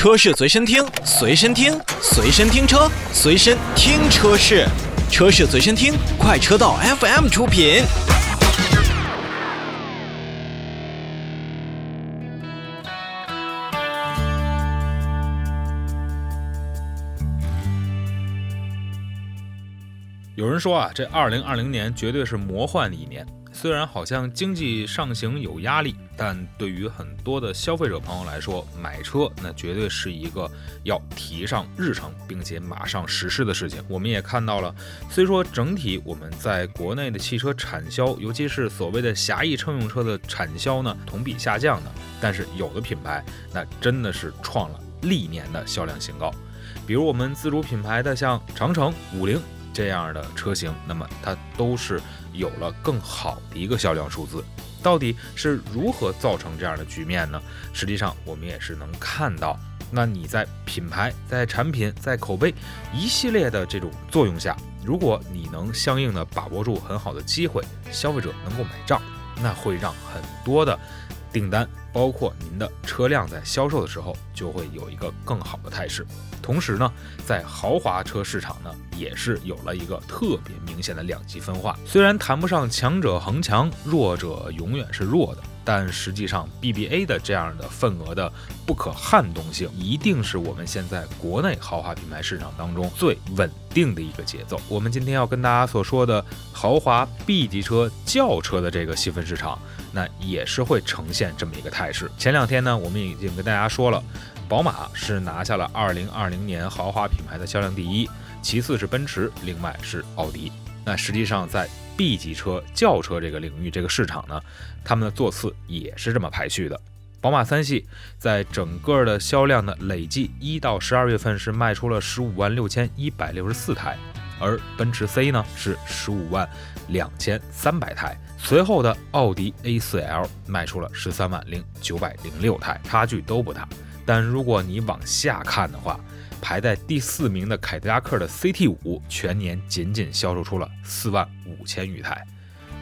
车市随身听，随身听，随身听车，随身听车市，车市随身听，快车道 FM 出品。有人说啊，这二零二零年绝对是魔幻的一年。虽然好像经济上行有压力，但对于很多的消费者朋友来说，买车那绝对是一个要提上日程，并且马上实施的事情。我们也看到了，虽说整体我们在国内的汽车产销，尤其是所谓的狭义乘用车的产销呢，同比下降的，但是有的品牌那真的是创了历年的销量新高。比如我们自主品牌的像长城、五菱。这样的车型，那么它都是有了更好的一个销量数字。到底是如何造成这样的局面呢？实际上，我们也是能看到，那你在品牌、在产品、在口碑一系列的这种作用下，如果你能相应的把握住很好的机会，消费者能够买账，那会让很多的。订单包括您的车辆在销售的时候就会有一个更好的态势。同时呢，在豪华车市场呢，也是有了一个特别明显的两极分化。虽然谈不上强者恒强，弱者永远是弱的。但实际上，BBA 的这样的份额的不可撼动性，一定是我们现在国内豪华品牌市场当中最稳定的一个节奏。我们今天要跟大家所说的豪华 B 级车轿车的这个细分市场，那也是会呈现这么一个态势。前两天呢，我们已经跟大家说了，宝马是拿下了2020年豪华品牌的销量第一，其次是奔驰，另外是奥迪。那实际上在 B 级车轿车这个领域，这个市场呢，他们的座次也是这么排序的。宝马三系在整个的销量的累计一到十二月份是卖出了十五万六千一百六十四台，而奔驰 C 呢是十五万两千三百台，随后的奥迪 A4L 卖出了十三万零九百零六台，差距都不大。但如果你往下看的话，排在第四名的凯迪拉克的 CT 五全年仅仅销售出了四万五千余台，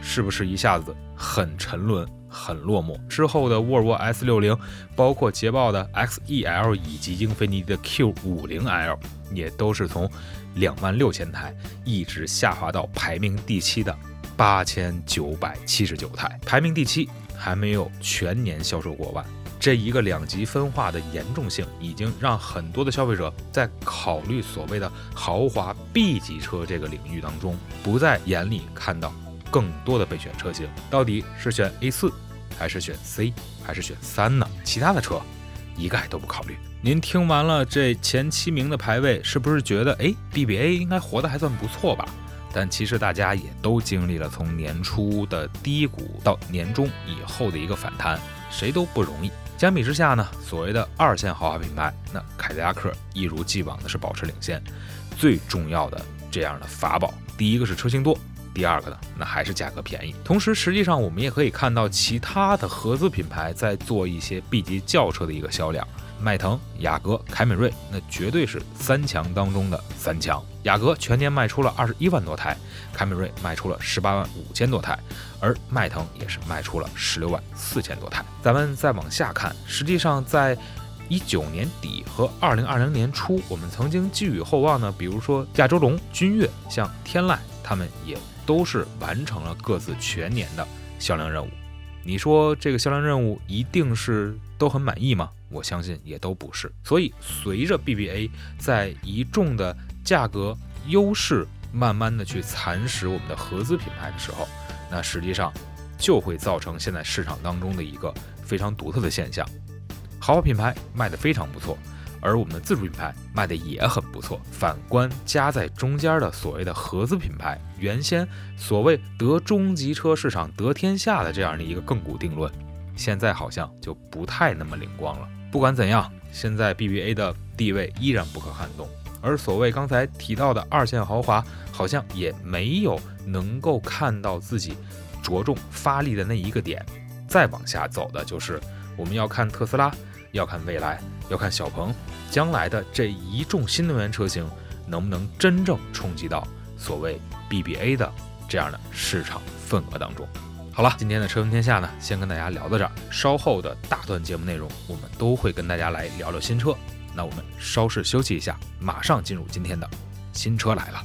是不是一下子很沉沦、很落寞？之后的沃尔沃 S 六零，包括捷豹的 XEL 以及英菲尼迪的 Q 五零 L，也都是从两万六千台一直下滑到排名第七的八千九百七十九台，排名第七还没有全年销售过万。这一个两极分化的严重性，已经让很多的消费者在考虑所谓的豪华 B 级车这个领域当中，不在眼里看到更多的备选车型，到底是选 A 四，还是选 C，还是选三呢？其他的车一概都不考虑。您听完了这前七名的排位，是不是觉得哎，BBA 应该活得还算不错吧？但其实大家也都经历了从年初的低谷到年终以后的一个反弹，谁都不容易。相比之下呢，所谓的二线豪华品牌，那凯迪拉克一如既往的是保持领先。最重要的这样的法宝，第一个是车型多，第二个呢，那还是价格便宜。同时，实际上我们也可以看到其他的合资品牌在做一些 B 级轿车的一个销量。迈腾、雅阁、凯美瑞，那绝对是三强当中的三强。雅阁全年卖出了二十一万多台，凯美瑞卖出了十八万五千多台，而迈腾也是卖出了十六万四千多台。咱们再往下看，实际上在一九年底和二零二零年初，我们曾经寄予厚望呢，比如说亚洲龙、君越、像天籁，他们也都是完成了各自全年的销量任务。你说这个销量任务一定是都很满意吗？我相信也都不是。所以随着 BBA 在一众的价格优势慢慢的去蚕食我们的合资品牌的时候，那实际上就会造成现在市场当中的一个非常独特的现象：豪华品牌卖的非常不错。而我们的自主品牌卖的也很不错。反观夹在中间的所谓的合资品牌，原先所谓得中级车市场得天下的这样的一个亘古定论，现在好像就不太那么灵光了。不管怎样，现在 BBA 的地位依然不可撼动。而所谓刚才提到的二线豪华，好像也没有能够看到自己着重发力的那一个点。再往下走的就是我们要看特斯拉。要看未来，要看小鹏将来的这一众新能源车型能不能真正冲击到所谓 BBA 的这样的市场份额当中。好了，今天的车闻天下呢，先跟大家聊到这儿。稍后的大段节目内容，我们都会跟大家来聊聊新车。那我们稍事休息一下，马上进入今天的新车来了。